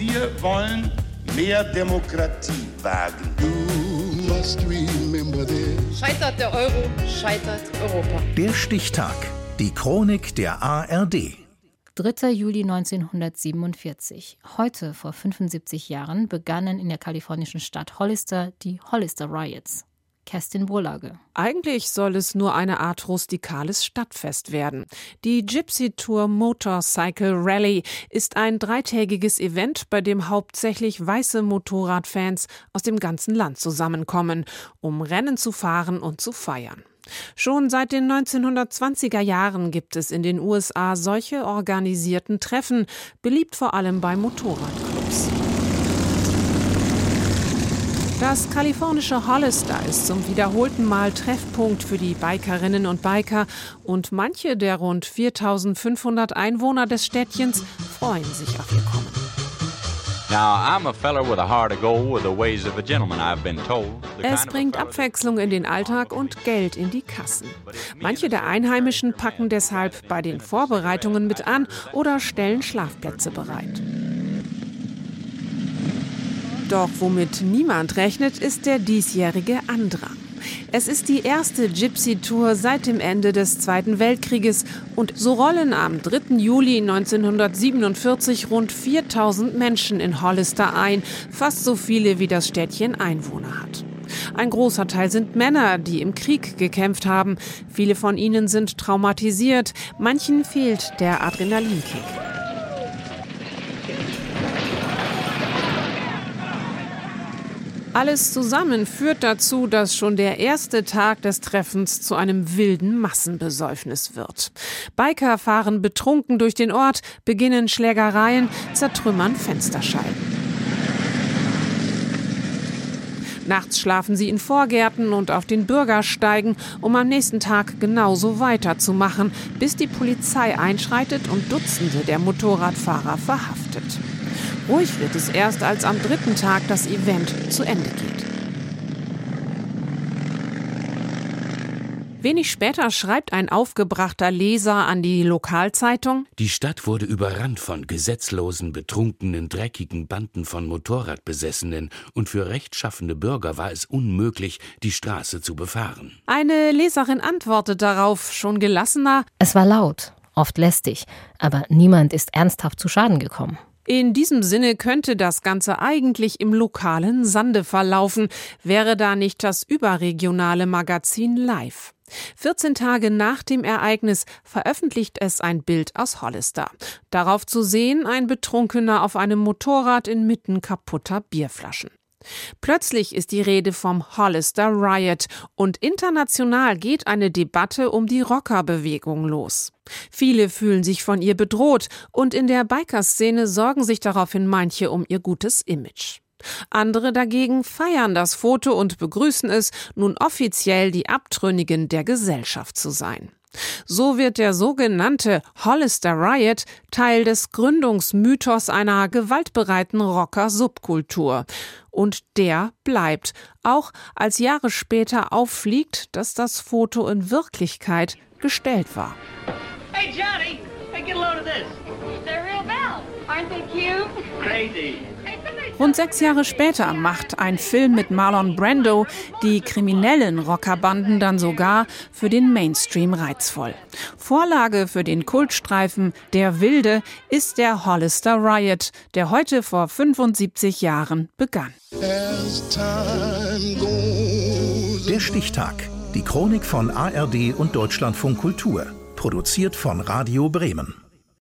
Wir wollen mehr Demokratie wagen. Scheitert der Euro, scheitert Europa. Der Stichtag. Die Chronik der ARD. 3. Juli 1947. Heute, vor 75 Jahren, begannen in der kalifornischen Stadt Hollister die Hollister Riots. Kerstin Burlage. Eigentlich soll es nur eine Art rustikales Stadtfest werden. Die Gypsy Tour Motorcycle Rally ist ein dreitägiges Event, bei dem hauptsächlich weiße Motorradfans aus dem ganzen Land zusammenkommen, um Rennen zu fahren und zu feiern. Schon seit den 1920er Jahren gibt es in den USA solche organisierten Treffen, beliebt vor allem bei Motorradclubs. Das kalifornische Hollister ist zum wiederholten Mal Treffpunkt für die Bikerinnen und Biker und manche der rund 4500 Einwohner des Städtchens freuen sich auf ihr Kommen. Es bringt Abwechslung in den Alltag und Geld in die Kassen. Manche der Einheimischen packen deshalb bei den Vorbereitungen mit an oder stellen Schlafplätze bereit. Doch womit niemand rechnet, ist der diesjährige Andrang. Es ist die erste Gypsy-Tour seit dem Ende des Zweiten Weltkrieges und so rollen am 3. Juli 1947 rund 4000 Menschen in Hollister ein, fast so viele wie das Städtchen Einwohner hat. Ein großer Teil sind Männer, die im Krieg gekämpft haben. Viele von ihnen sind traumatisiert, manchen fehlt der Adrenalinkick. Alles zusammen führt dazu, dass schon der erste Tag des Treffens zu einem wilden Massenbesäufnis wird. Biker fahren betrunken durch den Ort, beginnen Schlägereien, zertrümmern Fensterscheiben. Nachts schlafen sie in Vorgärten und auf den Bürgersteigen, um am nächsten Tag genauso weiterzumachen, bis die Polizei einschreitet und Dutzende der Motorradfahrer verhaftet. Ruhig wird es erst, als am dritten Tag das Event zu Ende geht. Wenig später schreibt ein aufgebrachter Leser an die Lokalzeitung Die Stadt wurde überrannt von gesetzlosen, betrunkenen, dreckigen Banden von Motorradbesessenen, und für rechtschaffende Bürger war es unmöglich, die Straße zu befahren. Eine Leserin antwortet darauf schon gelassener Es war laut, oft lästig, aber niemand ist ernsthaft zu Schaden gekommen. In diesem Sinne könnte das Ganze eigentlich im lokalen Sande verlaufen, wäre da nicht das überregionale Magazin Live. 14 Tage nach dem Ereignis veröffentlicht es ein Bild aus Hollister. Darauf zu sehen ein Betrunkener auf einem Motorrad inmitten kaputter Bierflaschen. Plötzlich ist die Rede vom Hollister Riot und international geht eine Debatte um die Rockerbewegung los. Viele fühlen sich von ihr bedroht und in der Bikerszene sorgen sich daraufhin manche um ihr gutes Image. Andere dagegen feiern das Foto und begrüßen es, nun offiziell die Abtrünnigen der Gesellschaft zu sein. So wird der sogenannte Hollister Riot Teil des Gründungsmythos einer gewaltbereiten Rocker-Subkultur. Und der bleibt, auch als Jahre später auffliegt, dass das Foto in Wirklichkeit gestellt war. Hey Johnny, hey, get a load of this. They're real bells. Aren't they cute? Crazy. Rund sechs Jahre später macht ein Film mit Marlon Brando die kriminellen Rockerbanden dann sogar für den Mainstream reizvoll. Vorlage für den Kultstreifen Der Wilde ist der Hollister Riot, der heute vor 75 Jahren begann. Der Stichtag. Die Chronik von ARD und Deutschlandfunk Kultur. Produziert von Radio Bremen.